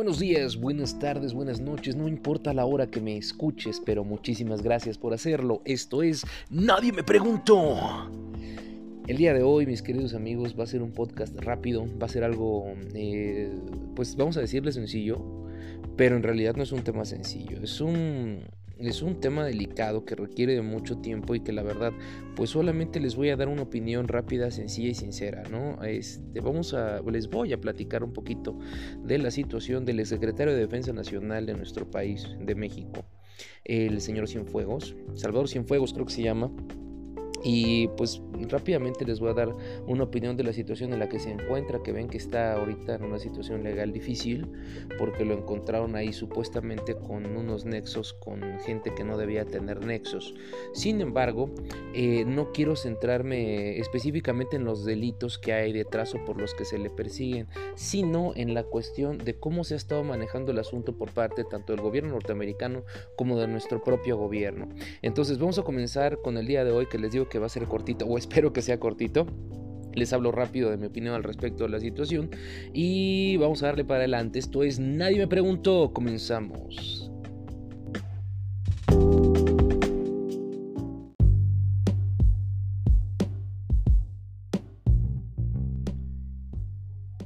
Buenos días, buenas tardes, buenas noches, no importa la hora que me escuches, pero muchísimas gracias por hacerlo. Esto es Nadie me preguntó. El día de hoy, mis queridos amigos, va a ser un podcast rápido, va a ser algo, eh, pues vamos a decirle sencillo, pero en realidad no es un tema sencillo, es un, es un tema delicado que requiere de mucho tiempo y que la verdad pues solamente les voy a dar una opinión rápida, sencilla y sincera, ¿no? Este, vamos a, les voy a platicar un poquito de la situación del secretario de Defensa Nacional de nuestro país, de México, el señor Cienfuegos, Salvador Cienfuegos creo que se llama, y pues rápidamente les voy a dar una opinión de la situación en la que se encuentra, que ven que está ahorita en una situación legal difícil, porque lo encontraron ahí supuestamente con unos nexos con gente que no debía tener nexos. Sin embargo, eh, no quiero centrarme específicamente en los delitos que hay detrás o por los que se le persiguen, sino en la cuestión de cómo se ha estado manejando el asunto por parte tanto del gobierno norteamericano como de nuestro propio gobierno. Entonces vamos a comenzar con el día de hoy que les digo que va a ser cortito, o espero que sea cortito. Les hablo rápido de mi opinión al respecto de la situación y vamos a darle para adelante. Esto es Nadie me preguntó. Comenzamos.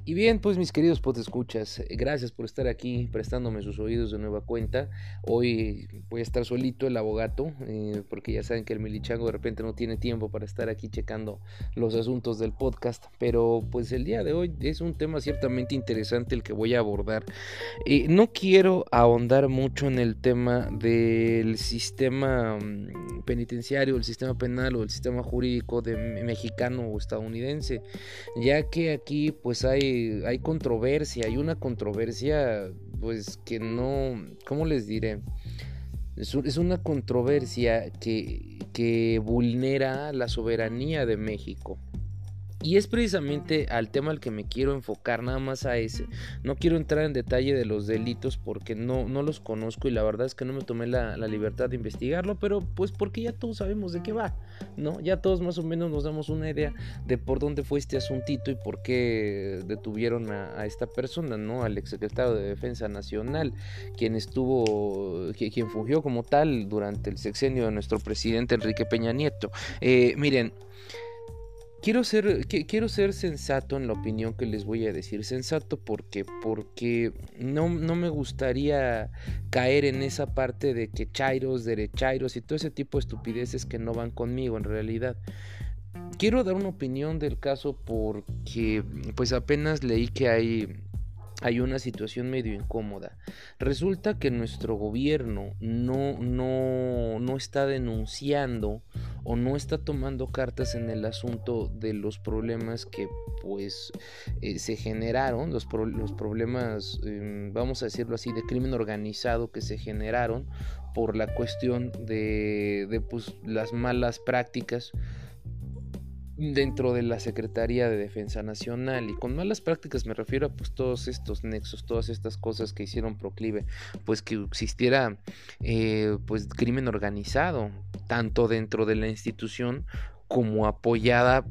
Y bien, pues mis queridos escuchas, eh, gracias por estar aquí prestándome sus oídos de nueva cuenta. Hoy voy a estar solito el abogado, eh, porque ya saben que el milichango de repente no tiene tiempo para estar aquí checando los asuntos del podcast. Pero pues el día de hoy es un tema ciertamente interesante el que voy a abordar. Eh, no quiero ahondar mucho en el tema del sistema mm, penitenciario, el sistema penal o el sistema jurídico de mexicano o estadounidense, ya que aquí pues hay hay, controversia, hay una controversia, pues que no, ¿cómo les diré? Es, una controversia que, que vulnera la soberanía de México. Y es precisamente al tema al que me quiero enfocar, nada más a ese. No quiero entrar en detalle de los delitos porque no, no los conozco y la verdad es que no me tomé la, libertad de investigarlo, pero pues porque ya todos sabemos de qué va, ¿no? Ya todos más o menos nos damos una idea de por dónde fue este asuntito y por qué detuvieron a, esta persona, ¿no? Al exsecretario de Defensa Nacional, quien estuvo, quien fungió como tal durante el sexenio de nuestro presidente Enrique Peña Nieto. Eh, miren, Quiero ser, quiero ser sensato en la opinión que les voy a decir. Sensato porque, porque no, no me gustaría caer en esa parte de que chairos, derechairos y todo ese tipo de estupideces que no van conmigo en realidad. Quiero dar una opinión del caso porque pues apenas leí que hay hay una situación medio incómoda. Resulta que nuestro gobierno no, no, no está denunciando o no está tomando cartas en el asunto de los problemas que pues eh, se generaron, los, los problemas, em, vamos a decirlo así, de crimen organizado que se generaron por la cuestión de, de pues, las malas prácticas dentro de la Secretaría de Defensa Nacional y con malas prácticas me refiero a pues todos estos nexos, todas estas cosas que hicieron proclive pues que existiera eh, pues crimen organizado tanto dentro de la institución como apoyada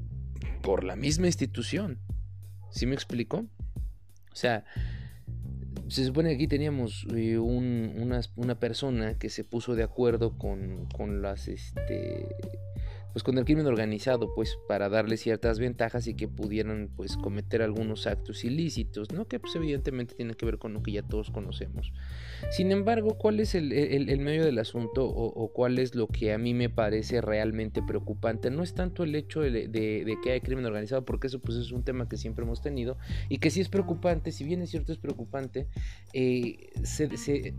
por la misma institución. ¿Sí me explico? O sea, se supone que aquí teníamos eh, una, una, persona que se puso de acuerdo con, con las este pues con el crimen organizado, pues para darle ciertas ventajas y que pudieran pues cometer algunos actos ilícitos, ¿no? Que pues evidentemente tiene que ver con lo que ya todos conocemos. Sin embargo, ¿cuál es el, medio del asunto o, cuál es lo que a mí me parece realmente preocupante? No es tanto el hecho de, que hay crimen organizado, porque eso pues es un tema que siempre hemos tenido y que sí es preocupante, si bien es cierto es preocupante, eh,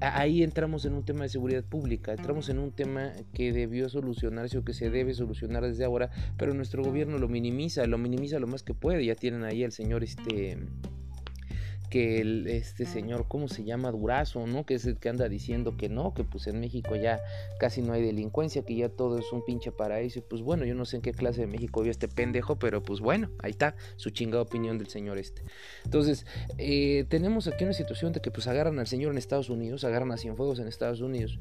ahí entramos en un tema de seguridad pública, entramos en un tema que debió solucionarse o que se debe solucionar desde ahora, pero nuestro gobierno lo minimiza, lo minimiza lo más que puede, ya tienen ahí al señor este que el, este señor, ¿cómo se llama? Durazo, ¿no? Que es el que anda diciendo que no, que pues en México ya casi no hay delincuencia, que ya todo es un pinche paraíso. Y pues bueno, yo no sé en qué clase de México vive este pendejo, pero pues bueno, ahí está su chingada opinión del señor este. Entonces, eh, tenemos aquí una situación de que pues agarran al señor en Estados Unidos, agarran a Cienfuegos en Estados Unidos.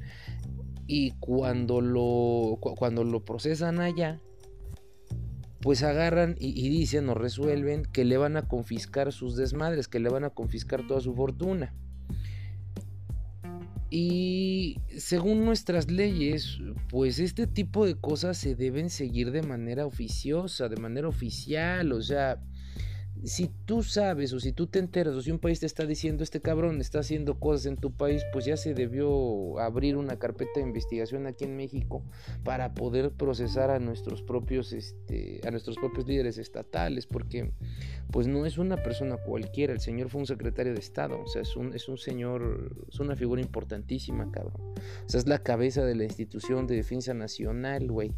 Y cuando lo, cuando lo procesan allá, pues agarran y, dicen o resuelven que le van a confiscar sus desmadres, que le van a confiscar toda su fortuna. Y según nuestras leyes, pues este tipo de cosas se deben seguir de manera oficiosa, de manera oficial, o sea, si tú sabes o si tú te enteras o si un país te está diciendo este cabrón está haciendo cosas en tu país, pues ya se debió abrir una carpeta de investigación aquí en México para poder procesar a nuestros propios este a nuestros propios líderes estatales, porque pues no es una persona cualquiera, el señor fue un secretario de Estado, o sea, es un es un señor, es una figura importantísima, cabrón. O sea, es la cabeza de la institución de defensa nacional, güey.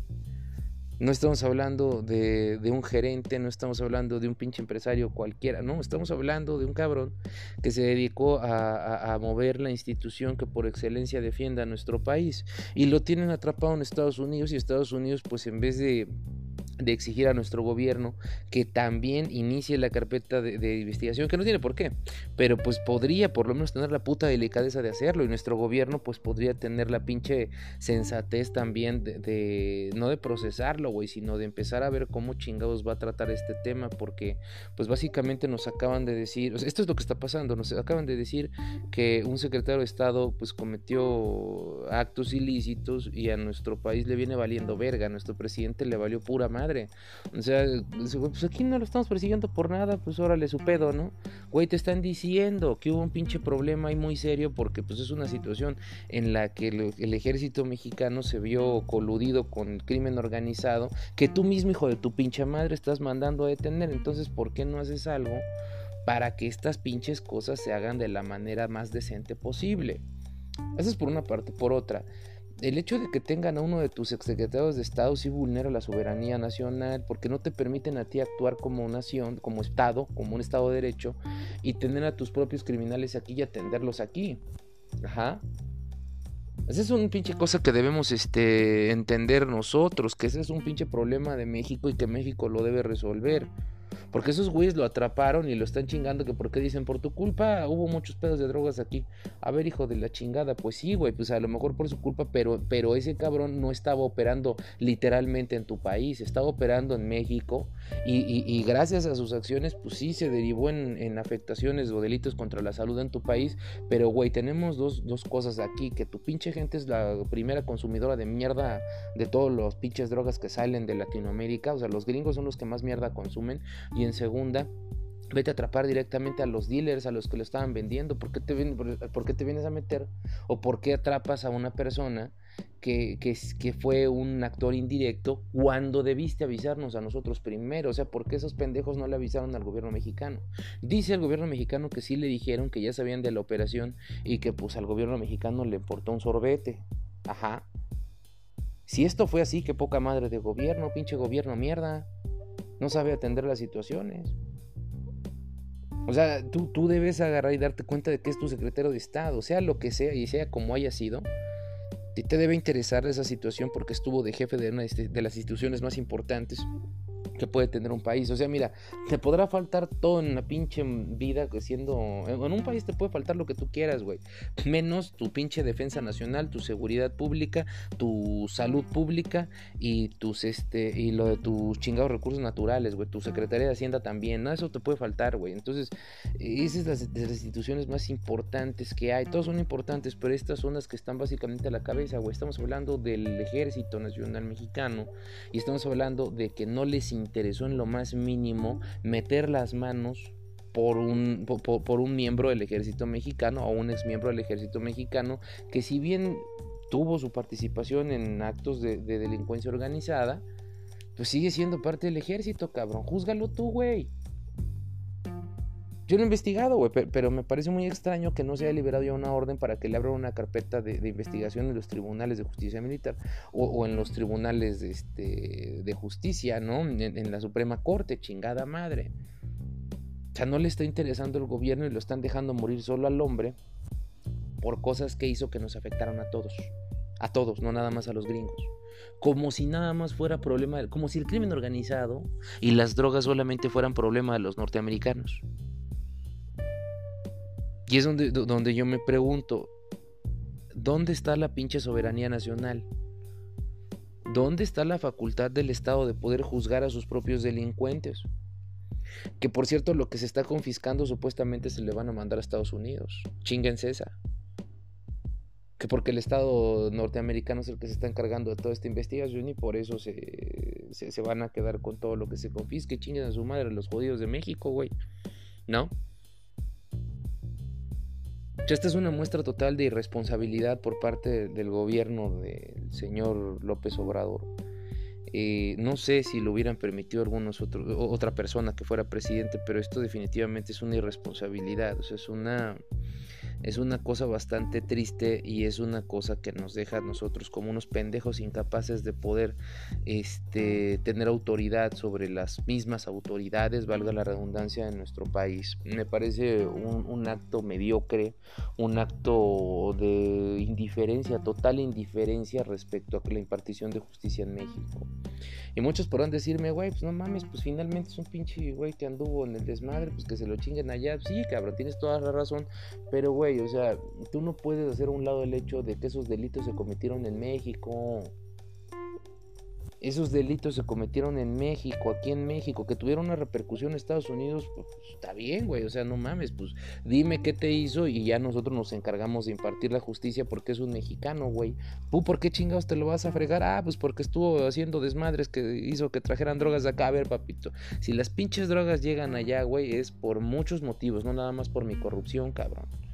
No estamos hablando de, un gerente, no estamos hablando de un pinche empresario cualquiera, no, estamos hablando de un cabrón que se dedicó a, a, mover la institución que por excelencia defienda a nuestro país. Y lo tienen atrapado en Estados Unidos y Estados Unidos pues en vez de de exigir a nuestro gobierno que también inicie la carpeta de, investigación, que no tiene por qué, pero pues podría por lo menos tener la puta delicadeza de hacerlo y nuestro gobierno pues podría tener la pinche sensatez también de, no de procesarlo, güey, sino de empezar a ver cómo chingados va a tratar este tema, porque pues básicamente nos acaban de decir, esto es lo que está pasando, nos acaban de decir que un secretario de Estado pues cometió actos ilícitos y a nuestro país le viene valiendo verga, a nuestro presidente le valió pura madre o sea, pues aquí no lo estamos persiguiendo por nada, pues órale su pedo, ¿no? Güey, te están diciendo que hubo un pinche problema ahí muy serio porque pues es una situación en la que el, ejército mexicano se vio coludido con crimen organizado que tú mismo, hijo de tu pinche madre, estás mandando a detener. Entonces, ¿por qué no haces algo para que estas pinches cosas se hagan de la manera más decente posible? Eso es por una parte. Por otra, el hecho de que tengan a uno de tus exsecretarios de Estado sí vulnera la soberanía nacional porque no te permiten a ti actuar como nación, como Estado, como un Estado de Derecho y tener a tus propios criminales aquí y atenderlos aquí. Ajá. Esa es un pinche cosa que debemos este, entender nosotros, que ese es un pinche problema de México y que México lo debe resolver. Porque esos güeyes lo atraparon y lo están chingando que porque dicen, por tu culpa hubo muchos pedos de drogas aquí. A ver, hijo de la chingada, pues sí, güey, pues a lo mejor por su culpa, pero, pero ese cabrón no estaba operando literalmente en tu país, estaba operando en México y, gracias a sus acciones, pues sí se derivó en, afectaciones o delitos contra la salud en tu país. Pero, güey, tenemos dos, dos cosas aquí, que tu pinche gente es la primera consumidora de mierda de todos los pinches drogas que salen de Latinoamérica, o sea, los gringos son los que más mierda consumen en segunda vete a atrapar directamente a los dealers, a los que lo estaban vendiendo. ¿Por qué te, vienes a meter? ¿O por qué atrapas a una persona que, que, que, fue un actor indirecto cuando debiste avisarnos a nosotros primero? O sea, ¿por qué esos pendejos no le avisaron al gobierno mexicano? Dice el gobierno mexicano que sí le dijeron que ya sabían de la operación y que pues al gobierno mexicano le importó un sorbete. Ajá. Si esto fue así, qué poca madre de gobierno, pinche gobierno mierda no sabe atender las situaciones. O sea, tú, tú debes agarrar y darte cuenta de que es tu secretario de Estado, sea lo que sea y sea como haya sido. Te debe interesar esa situación porque estuvo de jefe de una de las instituciones más importantes que puede tener un país. O sea, mira, te podrá faltar todo en la pinche vida siendo... En un país te puede faltar lo que tú quieras, güey. Menos tu pinche defensa nacional, tu seguridad pública, tu salud pública y tus este y lo de tus chingados recursos naturales, güey. Tu Secretaría de Hacienda también. No, eso te puede faltar, güey. Entonces, esas son las, instituciones más importantes que hay. Todas son importantes, pero estas son las que están básicamente a la cabeza, güey. Estamos hablando del Ejército Nacional Mexicano y estamos hablando de que no les interesó en lo más mínimo meter las manos por un, por, un miembro del ejército mexicano o un ex miembro del ejército mexicano que si bien tuvo su participación en actos de, de delincuencia organizada, pues sigue siendo parte del ejército, cabrón. Júzgalo tú, güey. Yo no he investigado, güey, pero me parece muy extraño que no se haya liberado ya una orden para que le abran una carpeta de, investigación en los tribunales de justicia militar o, en los tribunales de, este, de justicia, ¿no? En, la Suprema Corte, chingada madre. O sea, no le está interesando el gobierno y lo están dejando morir solo al hombre por cosas que hizo que nos afectaron a todos. A todos, no nada más a los gringos como si nada más fuera problema, como si el crimen organizado y las drogas solamente fueran problema de los norteamericanos. Y es donde, donde yo me pregunto, ¿dónde está la pinche soberanía nacional? ¿Dónde está la facultad del Estado de poder juzgar a sus propios delincuentes? Que por cierto, lo que se está confiscando supuestamente se le van a mandar a Estados Unidos. Chinguense esa. que porque el Estado norteamericano es el que se está encargando de toda esta investigación y por eso se, se, van a quedar con todo lo que se confisque, chinguen a su madre los judíos de México, güey. ¿No? Esta es una muestra total de irresponsabilidad por parte del gobierno del señor López Obrador. Eh, no sé si lo hubieran permitido algunos otros, otra persona que fuera presidente, pero esto definitivamente es una irresponsabilidad. O sea, es una es una cosa bastante triste y es una cosa que nos deja a nosotros como unos pendejos incapaces de poder este, tener autoridad sobre las mismas autoridades, valga la redundancia, en nuestro país. Me parece un, un acto mediocre, un acto de indiferencia, total indiferencia respecto a la impartición de justicia en México. Y muchos podrán decirme, güey, pues no mames, pues finalmente es un pinche güey que anduvo en el desmadre, pues que se lo chinguen allá. Sí, cabrón, tienes toda la razón. Pero, güey, o sea, tú no puedes hacer a un lado el hecho de que esos delitos se cometieron en México esos delitos se cometieron en México, aquí en México, que tuvieron una repercusión en Estados Unidos, pues, está bien, güey, o sea, no mames, pues dime qué te hizo y ya nosotros nos encargamos de impartir la justicia porque es un mexicano, güey. ¿Tú por qué chingados te lo vas a fregar? Ah, pues porque estuvo haciendo desmadres que hizo que trajeran drogas de acá. A ver, papito, si las pinches drogas llegan allá, güey, es por muchos motivos, no nada más por mi corrupción, cabrón.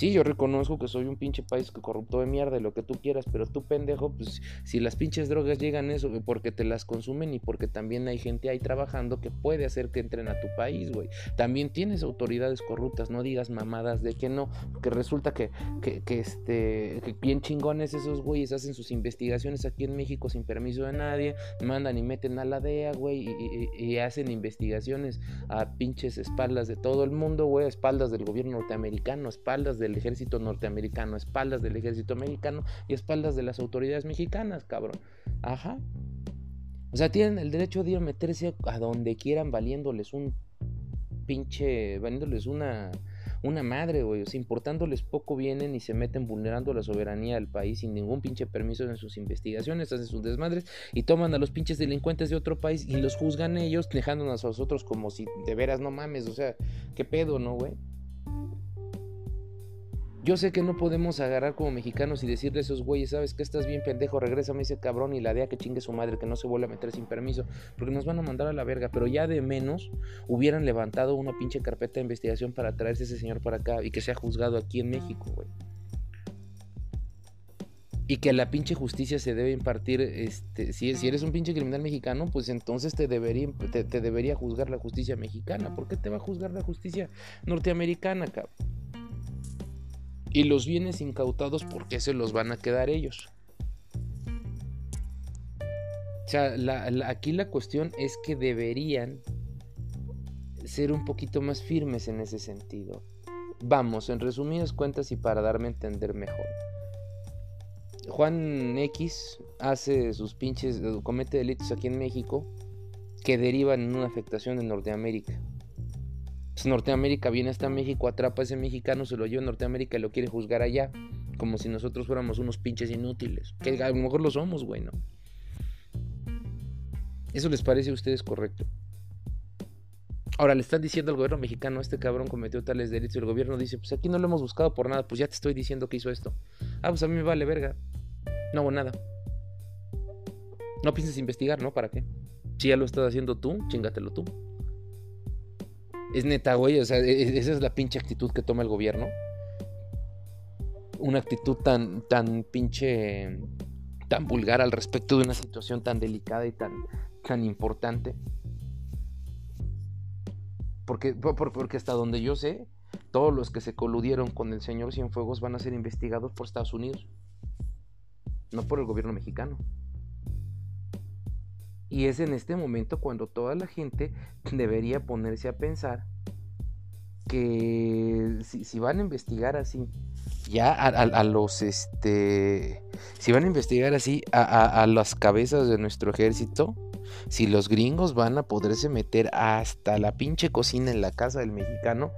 Sí, yo reconozco que soy un pinche país que corrupto de mierda y lo que tú quieras, pero tú pendejo, pues si las pinches drogas llegan eso, porque te las consumen y porque también hay gente ahí trabajando que puede hacer que entren a tu país, güey. También tienes autoridades corruptas, no digas mamadas de que no, porque resulta que, que, que este, que bien chingones esos güeyes hacen sus investigaciones aquí en México sin permiso de nadie, mandan y meten a la DEA, güey, y, y hacen investigaciones a pinches espaldas de todo el mundo, güey, espaldas del gobierno norteamericano, espaldas de ejército norteamericano, espaldas del ejército mexicano y espaldas de las autoridades mexicanas, cabrón. Ajá. O sea, tienen el derecho de ir a meterse a donde quieran valiéndoles un pinche, valiéndoles una, una madre, güey. O sea, importándoles poco vienen y se meten vulnerando la soberanía del país sin ningún pinche permiso en sus investigaciones, hacen sus desmadres y toman a los pinches delincuentes de otro país y los juzgan ellos, dejándonos a nosotros como si de veras no mames, o sea, qué pedo, ¿no, güey? Yo sé que no podemos agarrar como mexicanos y decirle a esos güeyes, ¿sabes que Estás bien pendejo, regrésame ese cabrón y la DEA que chingue su madre, que no se vuelva a meter sin permiso, porque nos van a mandar a la verga. Pero ya de menos hubieran levantado una pinche carpeta de investigación para traerse a ese señor para acá y que sea juzgado aquí en México, güey. Y que la pinche justicia se debe impartir, este, si, eres un pinche criminal mexicano, pues entonces te debería, te, te debería juzgar la justicia mexicana. ¿Por qué te va a juzgar la justicia norteamericana, cabrón? Y los bienes incautados, ¿por qué se los van a quedar ellos? O sea, aquí la cuestión es que deberían ser un poquito más firmes en ese sentido. Vamos, en resumidas cuentas y para darme a entender mejor. Juan X hace sus pinches, comete delitos aquí en México que derivan en una afectación en Norteamérica. Pues, Norteamérica viene hasta México, atrapa a ese mexicano, se lo lleva a Norteamérica y lo quiere juzgar allá, como si nosotros fuéramos unos pinches inútiles. Que a lo mejor lo somos, güey, ¿no? ¿Eso les parece a ustedes correcto? Ahora le están diciendo al gobierno mexicano, este cabrón cometió tales delitos, y el gobierno dice, pues aquí no lo hemos buscado por nada, pues ya te estoy diciendo que hizo esto. Ah, pues a mí me vale verga. No hago nada. No pienses investigar, ¿no? ¿Para qué? Si ya lo estás haciendo tú, chingatelo tú. Es neta, güey, o sea, e, e, esa es la pinche actitud que toma el gobierno. Una actitud tan, tan pinche, tan vulgar al respecto de una situación tan delicada y tan, tan importante. Porque, porque hasta donde yo sé, todos los que se coludieron con el señor Cienfuegos van a ser investigados por Estados Unidos, no por el gobierno mexicano. Y es en este momento cuando toda la gente debería ponerse a pensar que si, van a investigar así, ya a, los, este, si van a investigar así a, a, las cabezas de nuestro ejército, si los gringos van a poderse meter hasta la pinche cocina en la casa del mexicano,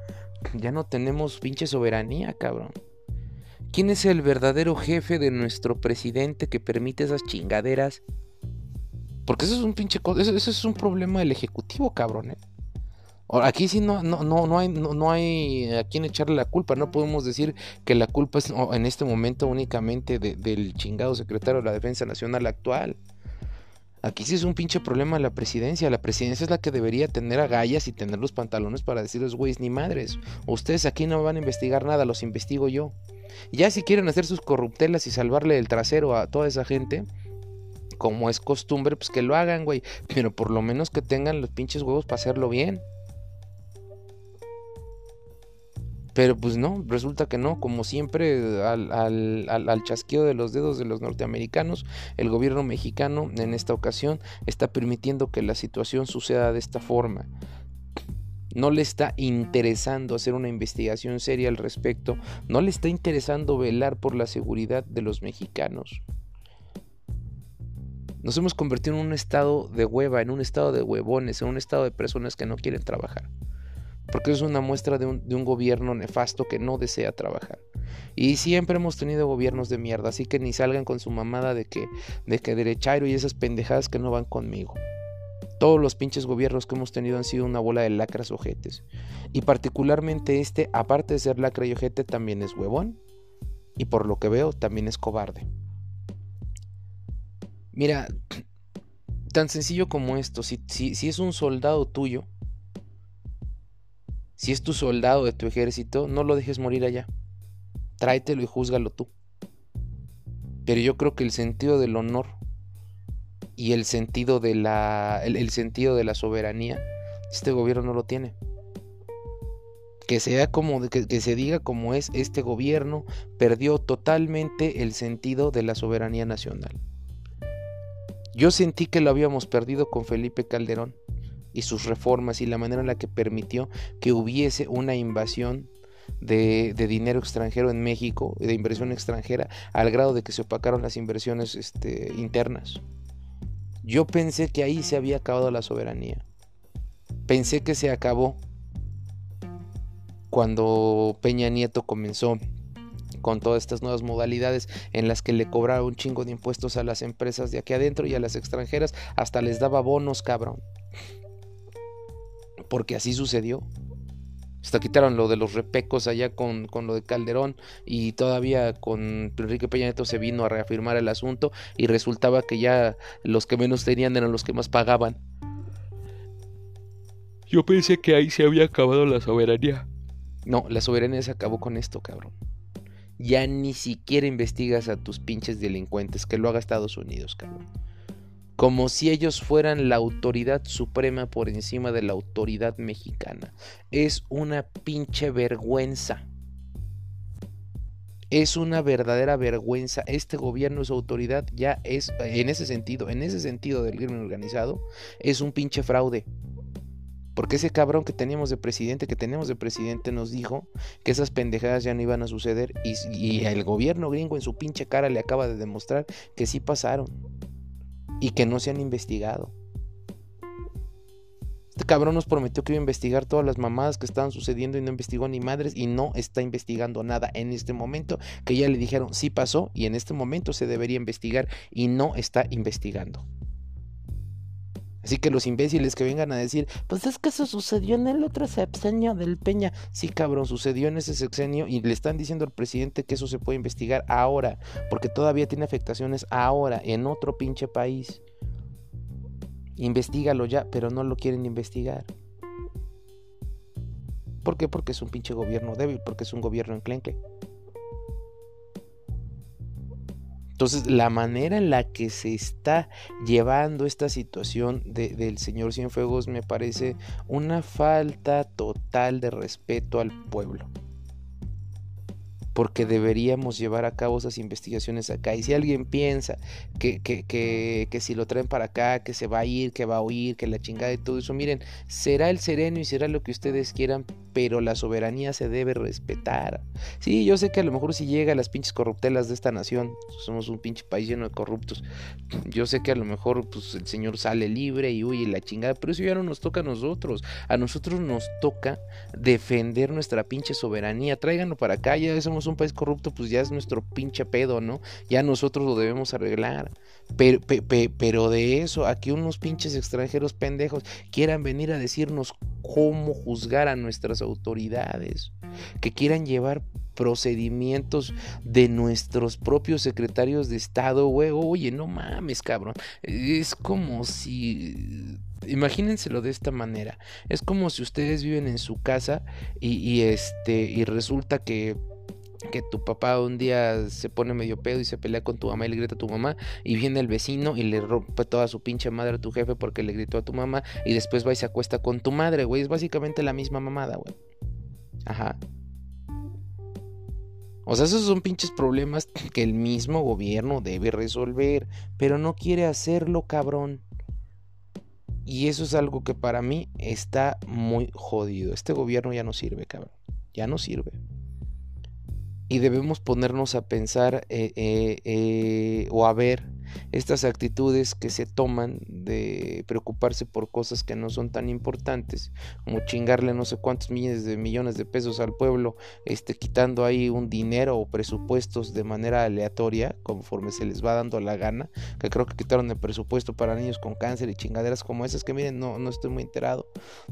ya no tenemos pinche soberanía, cabrón. ¿Quién es el verdadero jefe de nuestro presidente que permite esas chingaderas? Porque eso es un pinche. Eso, eso es un problema del ejecutivo, cabrón. ¿eh? Aquí sí no, no, no, no, hay, no, hay a quién echarle la culpa. No podemos decir que la culpa es en este momento únicamente del chingado secretario de la Defensa Nacional actual. Aquí sí es un pinche problema la presidencia. La presidencia es la que debería tener agallas y tener los pantalones para decirles, güeyes, ni madres. Ustedes aquí no van a investigar nada, los investigo yo. Ya si quieren hacer sus corruptelas y salvarle el trasero a toda esa gente, como es costumbre, pues que lo hagan, güey. Pero por lo menos que tengan los pinches huevos para hacerlo bien. Pero pues no, resulta que no, como siempre al, al, chasqueo de los dedos de los norteamericanos, el gobierno mexicano en esta ocasión está permitiendo que la situación suceda de esta forma. No le está interesando hacer una investigación seria al respecto, no le está interesando velar por la seguridad de los mexicanos. Nos hemos convertido en un estado de hueva, en un estado de huevones, en un estado de personas que no quieren trabajar porque es una muestra de un, gobierno nefasto que no desea trabajar. Y siempre hemos tenido gobiernos de mierda, así que ni salgan con su mamada de que, de que derechairo y esas pendejadas que no van conmigo. Todos los pinches gobiernos que hemos tenido han sido una bola de lacras ojetes. Y particularmente este, aparte de ser lacra y ojete, también es huevón. Y por lo que veo, también es cobarde. Mira, tan sencillo como esto, si, es un soldado tuyo, si es tu soldado de tu ejército, no lo dejes morir allá. Tráetelo y júzgalo tú. Pero yo creo que el sentido del honor y el sentido de la, el, sentido de la soberanía, este gobierno no lo tiene. Que sea como que se diga como es, este gobierno perdió totalmente el sentido de la soberanía nacional. Yo sentí que lo habíamos perdido con Felipe Calderón y sus reformas y la manera en la que permitió que hubiese una invasión de, dinero extranjero en México, de inversión extranjera, al grado de que se opacaron las inversiones este, internas. Yo pensé que ahí se había acabado la soberanía. Pensé que se acabó cuando Peña Nieto comenzó con todas estas nuevas modalidades en las que le cobraba un chingo de impuestos a las empresas de aquí adentro y a las extranjeras, hasta les daba bonos, cabrón porque así sucedió. Hasta quitaron lo de los repecos allá con, lo de Calderón y todavía con Enrique Peña Nieto se vino a reafirmar el asunto y resultaba que ya los que menos tenían eran los que más pagaban. Yo pensé que ahí se había acabado la soberanía. No, la soberanía se acabó con esto, cabrón. Ya ni siquiera investigas a tus pinches delincuentes, que lo haga Estados Unidos, cabrón como si ellos fueran la autoridad suprema por encima de la autoridad mexicana. Es una pinche vergüenza. Es una verdadera vergüenza. Este gobierno, su autoridad, ya es, en ese sentido, en ese sentido del crimen organizado, es un pinche fraude. Porque ese cabrón que teníamos de presidente, que tenemos de presidente, nos dijo que esas pendejadas ya no iban a suceder. Y, y el gobierno gringo en su pinche cara le acaba de demostrar que sí pasaron y que no se han investigado. Este cabrón nos prometió que iba a investigar todas las mamadas que estaban sucediendo y no investigó ni madres y no está investigando nada en este momento que ya le dijeron sí pasó y en este momento se debería investigar y no está investigando. Así que los imbéciles que vengan a decir, pues es que eso sucedió en el otro sexenio del Peña. Sí, cabrón, sucedió en ese sexenio y le están diciendo al presidente que eso se puede investigar ahora, porque todavía tiene afectaciones ahora en otro pinche país. Investígalo ya, pero no lo quieren investigar. ¿Por qué? Porque es un pinche gobierno débil, porque es un gobierno enclenque. Entonces, la manera en la que se está llevando esta situación del señor Cienfuegos me parece una falta total de respeto al pueblo porque deberíamos llevar a cabo esas investigaciones acá. Y si alguien piensa que, que, que, que, si lo traen para acá, que se va a ir, que va a huir, que la chingada de todo eso, miren, será el sereno y será lo que ustedes quieran, pero la soberanía se debe respetar. Sí, yo sé que a lo mejor si llega a las pinches corruptelas de esta nación, somos un pinche país lleno de corruptos, yo sé que a lo mejor pues, el señor sale libre y huye la chingada, pero eso ya no nos toca a nosotros. A nosotros nos toca defender nuestra pinche soberanía. Tráiganlo para acá, ya somos un país corrupto, pues ya es nuestro pinche pedo, ¿no? Ya nosotros lo debemos arreglar. Pero, pero, de eso, a que unos pinches extranjeros pendejos quieran venir a decirnos cómo juzgar a nuestras autoridades, que quieran llevar procedimientos de nuestros propios secretarios de Estado, güey. Oye, no mames, cabrón. Es como si... Imagínenselo de esta manera. Es como si ustedes viven en su casa y, este y resulta que que tu papá un día se pone medio pedo y se pelea con tu mamá y le grita a tu mamá y viene el vecino y le rompe toda su pinche madre a tu jefe porque le gritó a tu mamá y después va y se acuesta con tu madre, güey. Es básicamente la misma mamada, güey. Ajá. O sea, esos son pinches problemas que el mismo gobierno debe resolver, pero no quiere hacerlo, cabrón. Y eso es algo que para mí está muy jodido. Este gobierno ya no sirve, cabrón. Ya no sirve y debemos ponernos a pensar eh, eh, eh, o a ver estas actitudes que se toman de preocuparse por cosas que no son tan importantes, como chingarle no sé cuántos millones de millones de pesos al pueblo, este, quitando ahí un dinero o presupuestos de manera aleatoria, conforme se les va dando la gana, que creo que quitaron el presupuesto para niños con cáncer y chingaderas como esas, que miren, no, no estoy muy enterado,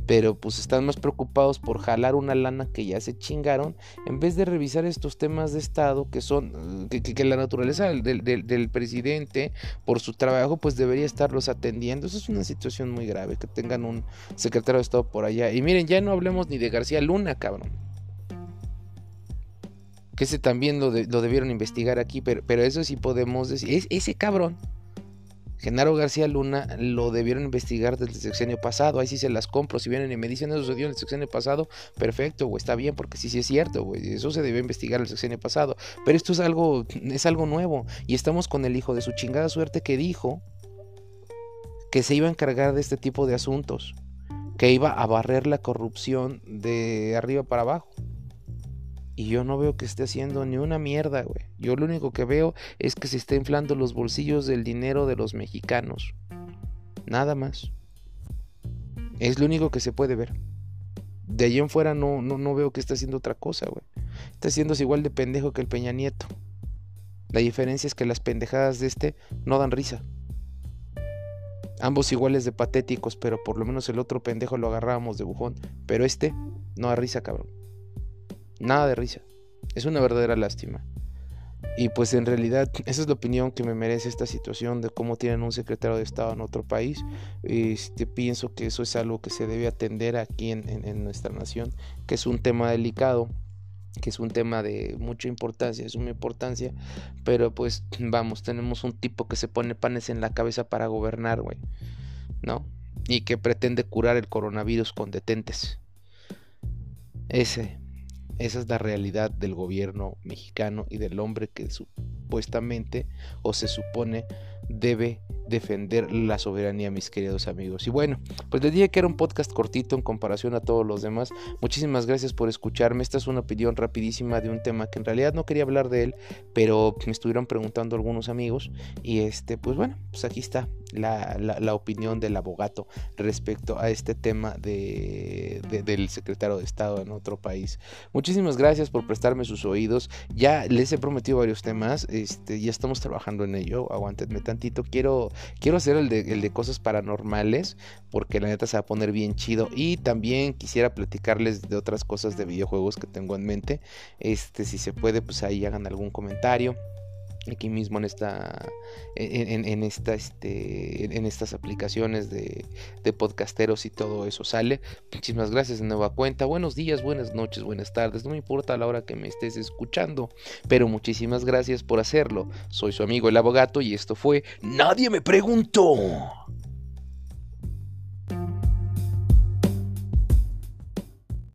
pero pues están más preocupados por jalar una lana que ya se chingaron, en vez de revisar estos temas de Estado que son, que, la naturaleza del, del presidente, por su trabajo, pues debería estarlos atendiendo. Eso es una situación muy grave, que tengan un secretario de Estado por allá. Y miren, ya no hablemos ni de García Luna, cabrón. Que ese también lo, lo debieron investigar aquí, pero, pero eso sí podemos decir. Es, ese cabrón Genaro García Luna lo debieron investigar desde el sexenio pasado. Ahí sí se las compro. Si vienen y me dicen eso sucedió en el sexenio pasado, perfecto, güey, está bien, porque sí, sí es cierto, güey. Eso se debió investigar el sexenio pasado. Pero esto es algo, es algo nuevo. Y estamos con el hijo de su chingada suerte que dijo que se iba a encargar de este tipo de asuntos. Que iba a barrer la corrupción de arriba para abajo. Y yo no veo que esté haciendo ni una mierda, güey. Yo lo único que veo es que se está inflando los bolsillos del dinero de los mexicanos. Nada más. Es lo único que se puede ver. De allí en fuera no, no, no veo que esté haciendo otra cosa, güey. Está haciendo igual de pendejo que el Peña Nieto. La diferencia es que las pendejadas de este no dan risa. Ambos iguales de patéticos, pero por lo menos el otro pendejo lo agarrábamos de bujón. Pero este no da risa, cabrón. Nada de risa. Es una verdadera lástima. Y pues en realidad esa es la opinión que me merece esta situación de cómo tienen un secretario de Estado en otro país. Este, pienso que eso es algo que se debe atender aquí en, nuestra nación, que es un tema delicado, que es un tema de mucha importancia, es una importancia, pero pues vamos, tenemos un tipo que se pone panes en la cabeza para gobernar, güey, ¿no? Y que pretende curar el coronavirus con detentes. Ese, esa es la realidad del gobierno mexicano y del hombre que supuestamente o se supone debe defender la soberanía, mis queridos amigos. Y bueno, pues les dije que era un podcast cortito en comparación a todos los demás. Muchísimas gracias por escucharme. Esta es una opinión rapidísima de un tema que en realidad no quería hablar de él, pero me estuvieron preguntando algunos amigos. Y este, pues bueno, pues aquí está la, la, opinión del abogado respecto a este tema de, del secretario de Estado en otro país. Muchísimas gracias por prestarme sus oídos. Ya les he prometido varios temas. Este, ya estamos trabajando en ello. Aguántenme tantito. Quiero Quiero hacer el de, el de cosas paranormales porque la neta se va a poner bien chido. Y también quisiera platicarles de otras cosas de videojuegos que tengo en mente. Este, si se puede, pues ahí hagan algún comentario aquí mismo en esta en, esta este en estas aplicaciones de, de, podcasteros y todo eso sale. Muchísimas gracias de nueva cuenta. Buenos días buenas noches buenas tardes. No me importa la hora que me estés escuchando pero muchísimas gracias por hacerlo. Soy su amigo el abogado y esto fue nadie me preguntó